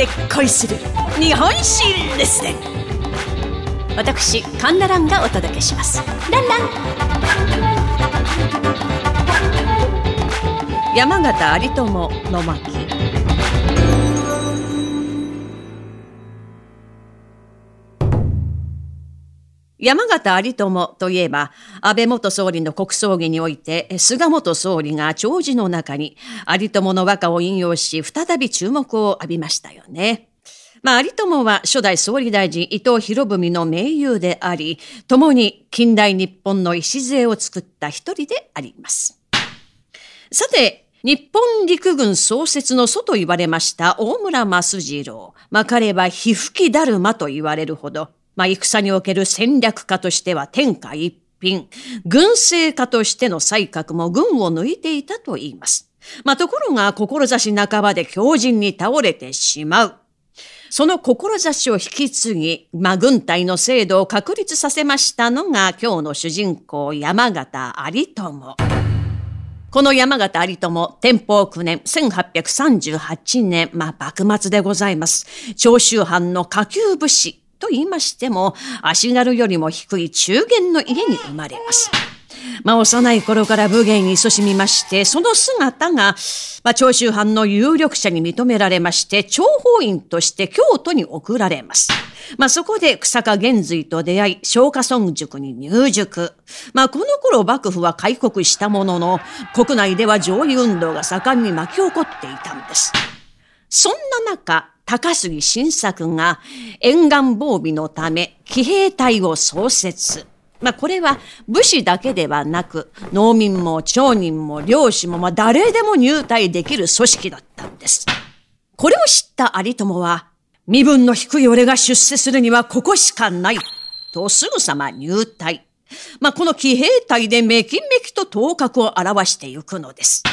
で恋する日本史レッスン私カンナランがお届けします。ランラン。山形有朋の巻。山形有朋といえば、安倍元総理の国葬儀において、菅元総理が弔辞の中に有朋の和歌を引用し、再び注目を浴びましたよね。まあ、有朋は初代総理大臣伊藤博文の盟友であり、共に近代日本の礎を作った一人であります。さて、日本陸軍創設の祖と言われました大村益次郎。まあ、彼は皮膚きだるまと言われるほど、まあ、戦における戦略家としては天下一品、軍政家としての才覚も軍を抜いていたと言います。まあ、ところが、志半ばで強靭に倒れてしまう。その志を引き継ぎ、まあ、軍隊の制度を確立させましたのが、今日の主人公、山形有朋。この山形有朋、天保9年、1838年、まあ、幕末でございます。長州藩の下級武士、と言いましても、足軽よりも低い中元の家に生まれます。まあ、幼い頃から武芸に勤しみまして、その姿が、まあ、長州藩の有力者に認められまして、諜報員として京都に送られます。まあ、そこで草加玄瑞と出会い、松下村塾に入塾。まあ、この頃幕府は開国したものの、国内では上位運動が盛んに巻き起こっていたんです。そんな中、高杉晋作が沿岸防備のため騎兵隊を創設。まあ、これは武士だけではなく、農民も町人も漁師も、まあ、誰でも入隊できる組織だったんです。これを知った有友は、身分の低い俺が出世するにはここしかない。とすぐさま入隊。まあ、この騎兵隊でめきめきと頭角を現してゆくのです。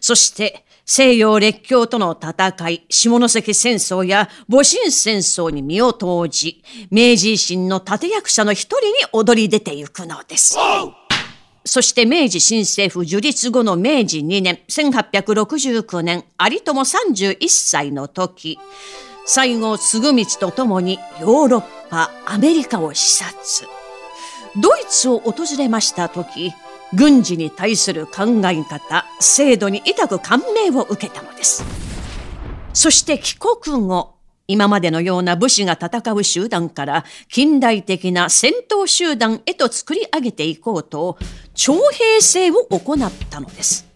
そして、西洋列強との戦い、下関戦争や戊辰戦争に身を投じ、明治維新の立役者の一人に踊り出てゆくのです。そして明治新政府樹立後の明治2年、1869年、有友31歳の時、西郷嗣道と共にヨーロッパ、アメリカを視察。ドイツを訪れました時、軍事に対する考え方、制度に痛く感銘を受けたのです。そして帰国後、今までのような武士が戦う集団から近代的な戦闘集団へと作り上げていこうと、徴兵制を行ったのです。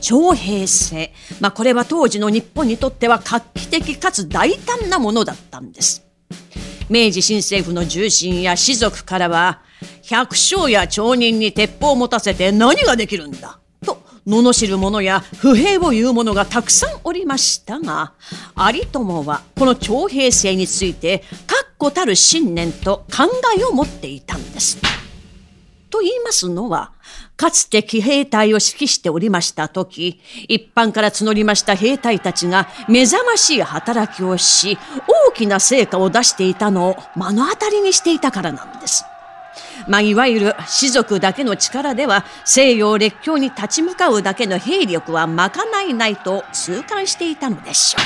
徴兵制。まあこれは当時の日本にとっては画期的かつ大胆なものだったんです。明治新政府の重臣や士族からは、百姓や町人に鉄砲を持たせて何ができるんだと罵る者や不平を言う者がたくさんおりましたが、有友はこの徴兵制について確固たる信念と考えを持っていたんです。と言いますのは、かつて騎兵隊を指揮しておりました時、一般から募りました兵隊たちが目覚ましい働きをし、大きな成果を出していたのを目の当たりにしていたからなんです。まあ、いわゆる士族だけの力では西洋列強に立ち向かうだけの兵力は賄えないと痛感していたのでしょう。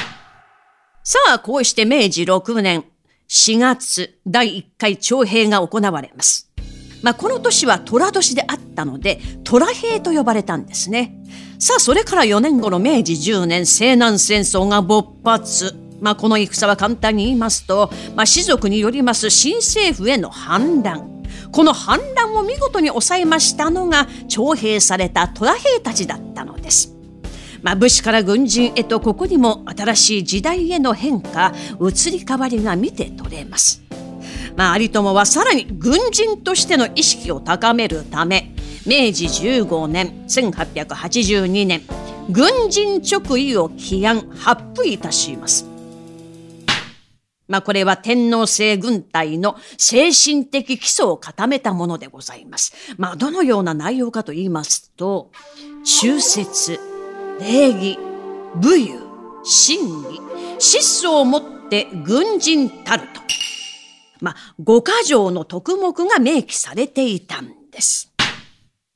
さあ、こうして明治6年4月第1回徴兵が行われます。まあ、この年は虎年であったので、虎兵と呼ばれたんですね。さあ、それから4年後の明治10年西南戦争が勃発。まあ、この戦は簡単に言いますと、まあ、士族によります新政府への反乱。この反乱を見事に抑えましたのが徴兵された虎兵たちだったのです。まあ、武士から軍人へとここにも新しい時代への変化移り変わりが見て取れます。まあ、有友はさらに軍人としての意識を高めるため明治15年1882年軍人直位を起案発布いたします。まあこれは天皇制軍隊の精神的基礎を固めたものでございます。まあどのような内容かと言いますと、忠節、礼儀、武勇、真理、質素をもって軍人たると。まあ五箇条の特目が明記されていたんです。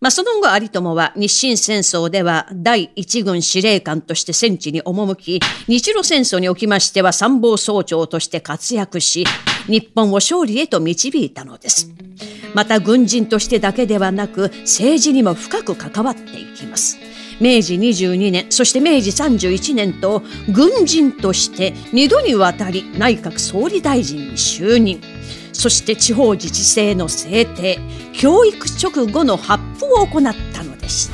まあ、その後、有友は日清戦争では第一軍司令官として戦地に赴き、日露戦争におきましては参謀総長として活躍し、日本を勝利へと導いたのです。また軍人としてだけではなく、政治にも深く関わっていきます。明治22年、そして明治31年と、軍人として2度にわたり内閣総理大臣に就任。そして地方自治制の制定、教育直後の発布を行ったのです。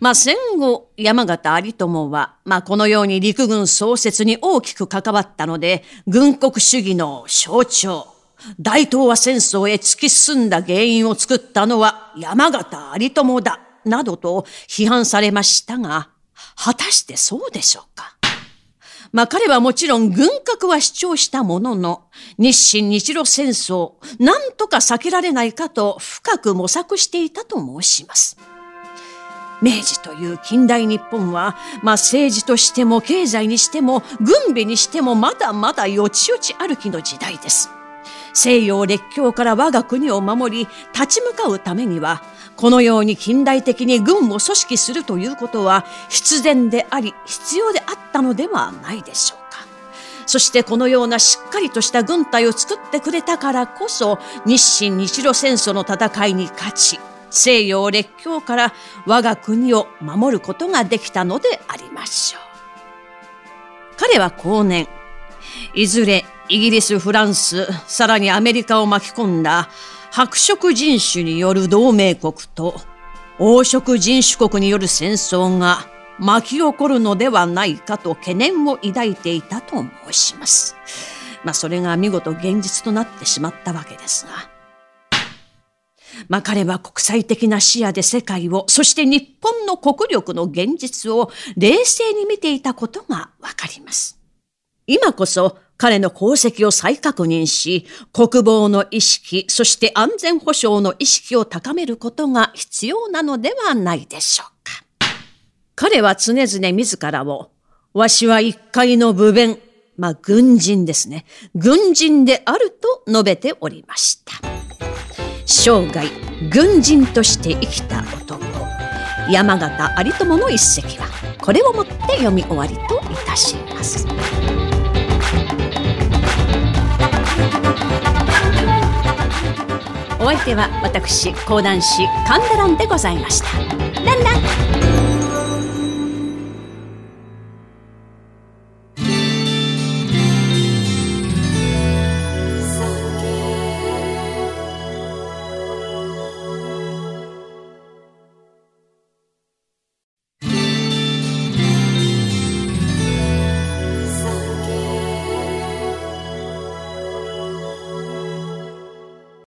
まあ、戦後、山形有朋は、まあ、このように陸軍創設に大きく関わったので、軍国主義の象徴、大東亜戦争へ突き進んだ原因を作ったのは山形有朋だ。などと批判されましたが、果たしてそうでしょうか？まあ彼はもちろん軍拡は主張したものの、日清日露戦争、なんとか避けられないかと深く模索していたと申します。明治という近代日本は、まあ政治としても経済にしても軍備にしてもまだまだよちよち歩きの時代です。西洋列強から我が国を守り、立ち向かうためには、このように近代的に軍を組織するということは必然であり必要であったのではないでしょうか。そしてこのようなしっかりとした軍隊を作ってくれたからこそ日清日露戦争の戦いに勝ち西洋列強から我が国を守ることができたのでありましょう。彼は後年、いずれイギリス、フランス、さらにアメリカを巻き込んだ白色人種による同盟国と黄色人種国による戦争が巻き起こるのではないかと懸念を抱いていたと申します。まあそれが見事現実となってしまったわけですが。まあ彼は国際的な視野で世界を、そして日本の国力の現実を冷静に見ていたことがわかります。今こそ彼の功績を再確認し、国防の意識、そして安全保障の意識を高めることが必要なのではないでしょうか。彼は常々自らを、わしは一回の部弁、まあ、軍人ですね。軍人であると述べておりました。生涯、軍人として生きた男。山形有朋の一席は、これをもって読み終わりといたします。お相手は私講談師神田蘭でございました。ランラン